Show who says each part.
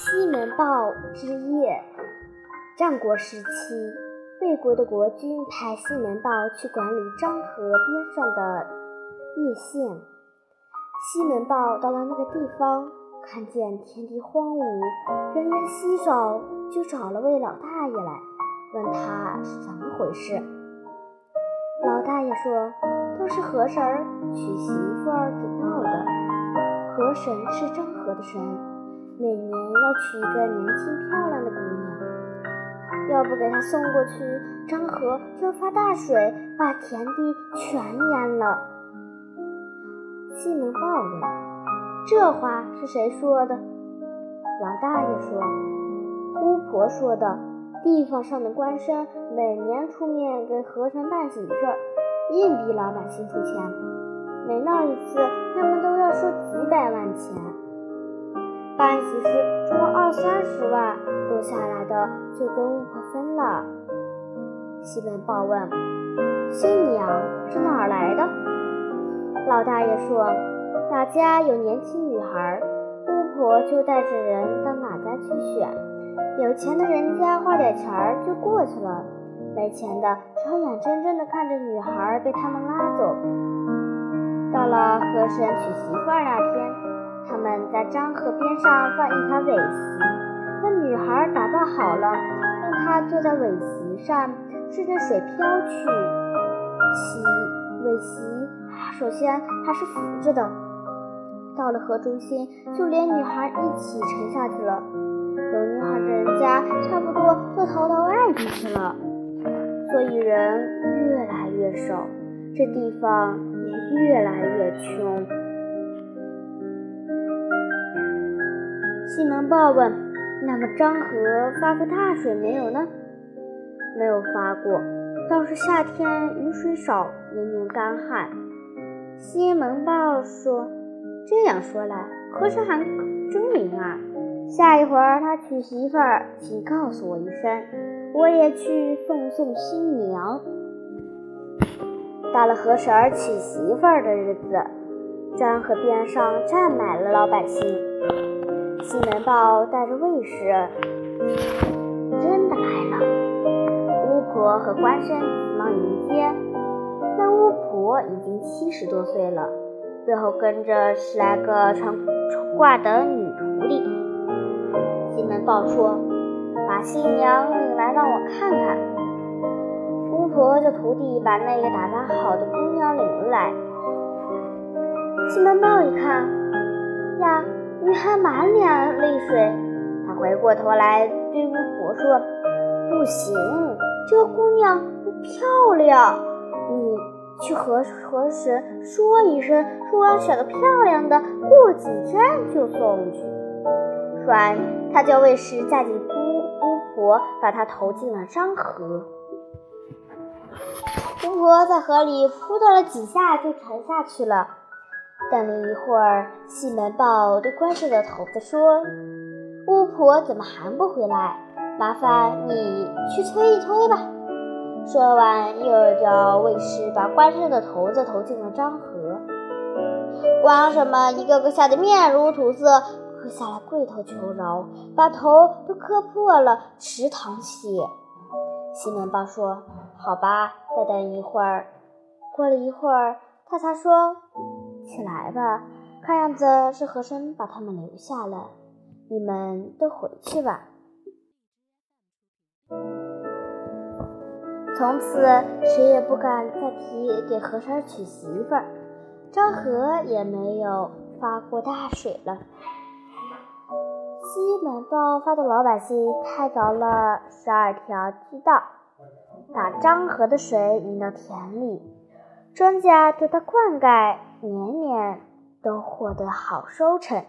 Speaker 1: 西门豹之夜。战国时期，魏国的国君派西门豹去管理漳河边上的叶县。西门豹到了那个地方，看见田地荒芜，人烟稀少，就找了位老大爷来，问他是怎么回事。老大爷说：“都是河神娶媳妇儿给闹的。河神是漳河的神，每年要娶一个年轻漂亮的姑娘。”要不给他送过去，漳河就发大水，把田地全淹了。西门豹问：“这话是谁说的？”老大爷说：“巫婆说的。地方上的官绅每年出面给和尚办喜事儿，硬逼老百姓出钱。每闹一次，他们都要收几百万钱。”办喜事出二三十万，多下来的就跟巫婆分了。西门豹问：“新娘是哪儿来的？”老大爷说：“哪家有年轻女孩，巫婆就带着人到哪家去选。有钱的人家花点钱就过去了，没钱的只好眼睁睁地看着女孩被他们拉走。到了和珅娶媳妇那天。”他们在漳河边上放一条苇席，那女孩打扮好了，让她坐在苇席上，顺着水漂去。席尾席首先还是浮着的，到了河中心，就连女孩一起沉下去了。有女孩的人家，差不多都逃到外地去了，所以人越来越少，这地方也越来越穷。西门豹问：“那么漳河发过大水没有呢？”“没有发过，倒是夏天雨水少，年年干旱。”西门豹说：“这样说来，和尚还真灵啊！下一会儿他娶媳妇儿，请告诉我一声，我也去送送新娘。”到了和婶娶媳妇儿的日子，漳河边上站满了老百姓。西门豹带着卫士，真的来了。巫婆和官绅急忙迎接。那巫婆已经七十多岁了，背后跟着十来个穿褂的女徒弟。西门豹说：“把新娘领来，让我看看。”巫婆叫徒弟把那个打扮好的姑娘领来。西门豹一看，呀！女孩满脸泪水，她回过头来对巫婆说：“不行，这姑娘不漂亮，你去和和神说一声，说要选个漂亮的，过几天就送去。”说完，他叫卫士架起巫巫婆，把她投进了漳河。巫婆在河里扑腾了几下，就沉下去了。等了一会儿，西门豹对关上的头子说：“巫婆怎么还不回来？麻烦你去催一催吧。”说完，又叫卫士把关上的头子投进了漳河。王什么一个个吓得面如土色，跪下来跪头求饶，把头都磕破了，直淌血。西门豹说：“好吧，再等一会儿。”过了一会儿，他才说。起来吧，看样子是和珅把他们留下了。你们都回去吧。从此谁也不敢再提给和珅娶媳妇儿，漳河也没有发过大水了。西门豹发动老百姓开凿了十二条渠道，把漳河的水引到田里，庄稼得到灌溉。年年都获得好收成。